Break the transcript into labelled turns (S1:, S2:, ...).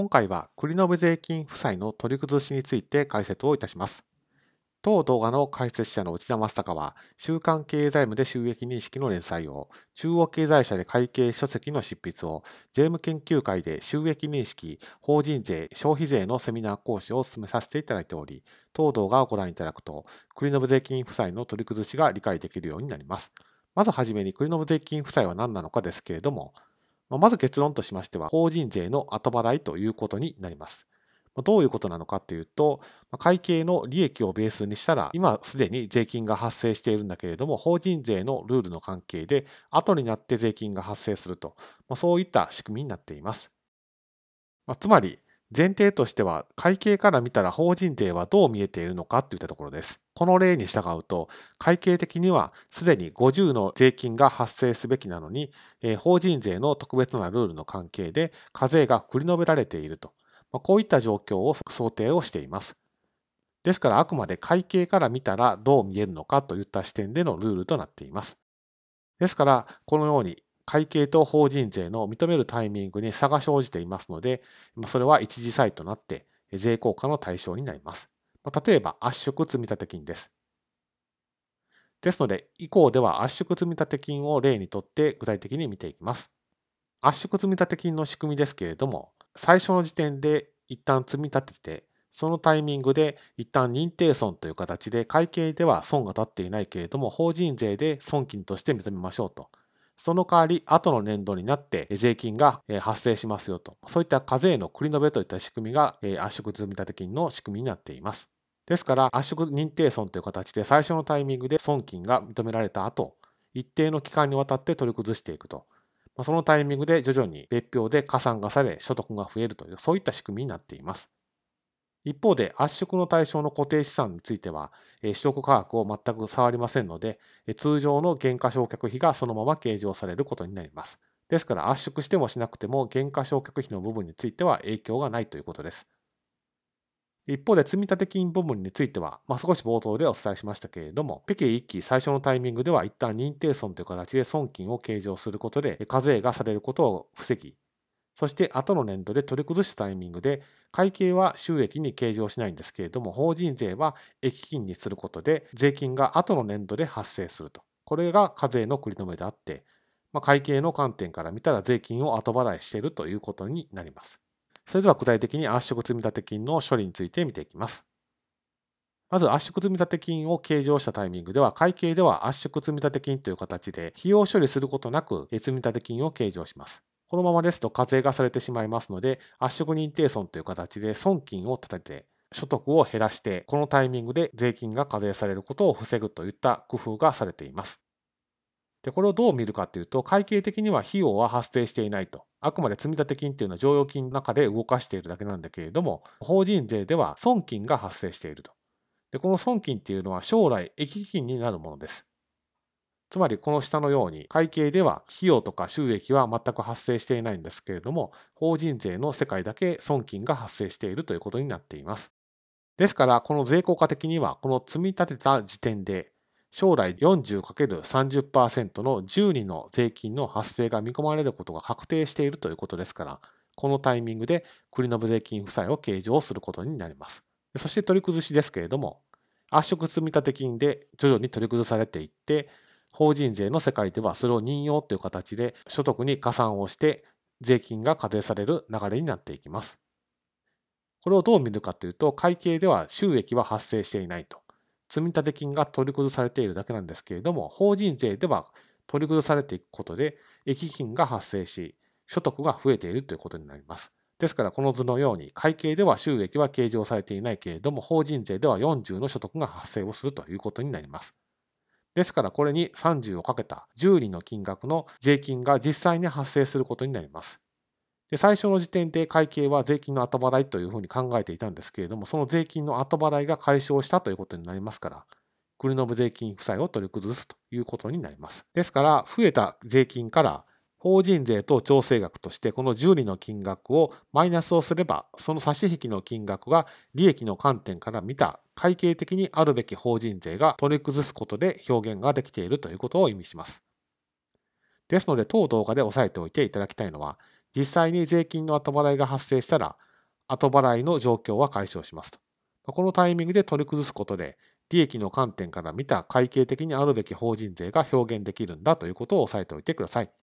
S1: 今回は栗の部税金負債の取り崩しについて解説をいたします。当動画の解説者の内田正孝は、週刊経済部で収益認識の連載を、中央経済社で会計書籍の執筆を、税務研究会で収益認識、法人税、消費税のセミナー講師を進めさせていただいており、当動画をご覧いただくと、栗の部税金負債の取り崩しが理解できるようになります。まずはじめに栗の部税金負債は何なのかですけれども、まず結論としましては、法人税の後払いということになります。どういうことなのかというと、会計の利益をベースにしたら、今すでに税金が発生しているんだけれども、法人税のルールの関係で、後になって税金が発生すると、そういった仕組みになっています。つまり、前提としては、会計から見たら法人税はどう見えているのかといったところです。この例に従うと、会計的にはすでに50の税金が発生すべきなのに、えー、法人税の特別なルールの関係で課税が繰り延べられていると、まあ、こういった状況を想定をしています。ですからあくまで会計から見たらどう見えるのかといった視点でのルールとなっています。ですから、このように会計と法人税の認めるタイミングに差が生じていますので、それは一時債となって税効果の対象になります。例えば圧縮積立金です。ですので、以降では圧縮積立金を例にとって具体的に見ていきます。圧縮積立金の仕組みですけれども、最初の時点で一旦積み立てて、そのタイミングで一旦認定損という形で会計では損が立っていないけれども法人税で損金として認めましょうとその代わり後の年度になって税金が発生しますよと。そういった課税の繰り延べといった仕組みが圧縮積立金の仕組みになっています。ですから圧縮認定損という形で最初のタイミングで損金が認められた後、一定の期間にわたって取り崩していくと。そのタイミングで徐々に別表で加算がされ所得が増えるというそういった仕組みになっています。一方で圧縮の対象の固定資産については、取得価格を全く触りませんので、通常の減価償却費がそのまま計上されることになります。ですから圧縮してもしなくても減価償却費の部分については影響がないということです。一方で積立金部分については、まあ、少し冒頭でお伝えしましたけれども、北京1期最初のタイミングでは一旦認定損という形で損金を計上することで課税がされることを防ぎ、そして後の年度で取り崩したタイミングで会計は収益に計上しないんですけれども法人税は益金にすることで税金が後の年度で発生すると。これが課税の繰り止めであって、まあ、会計の観点から見たら税金を後払いしているということになります。それでは具体的に圧縮積立金の処理について見ていきます。まず圧縮積立金を計上したタイミングでは、会計では圧縮積立金という形で費用処理することなく積立金を計上します。このままですと課税がされてしまいますので、圧縮認定損という形で損金を立てて、所得を減らして、このタイミングで税金が課税されることを防ぐといった工夫がされています。で、これをどう見るかというと、会計的には費用は発生していないと。あくまで積立金っていうのは剰余金の中で動かしているだけなんだけれども、法人税では損金が発生していると。で、この損金っていうのは将来益金になるものです。つまりこの下のように会計では費用とか収益は全く発生していないんですけれども法人税の世界だけ損金が発生しているということになっています。ですからこの税効果的にはこの積み立てた時点で将来 40×30% の12の税金の発生が見込まれることが確定しているということですからこのタイミングで繰延税金負債を計上することになります。そして取り崩しですけれども圧縮積立金で徐々に取り崩されていって法人税の世界ではそれを任用という形で所得に加算をして税金が課税される流れになっていきます。これをどう見るかというと、会計では収益は発生していないと。積立金が取り崩されているだけなんですけれども、法人税では取り崩されていくことで、益金が発生し、所得が増えているということになります。ですから、この図のように、会計では収益は計上されていないけれども、法人税では40の所得が発生をするということになります。ですからこれに30をかけた10厘の金額の税金が実際に発生することになります。で最初の時点で会計は税金の後払いというふうに考えていたんですけれども、その税金の後払いが解消したということになりますから、国の税金負債を取り崩すということになります。ですから、増えた税金から法人税と調整額としてこの10厘の金額をマイナスをすれば、その差し引きの金額が利益の観点から見た会計的にあるべき法人税が取り崩すことで表現ができているということを意味します。ですので、当動画で押さえておいていただきたいのは、実際に税金の後払いが発生したら、後払いの状況は解消しますと。このタイミングで取り崩すことで、利益の観点から見た会計的にあるべき法人税が表現できるんだということを押さえておいてください。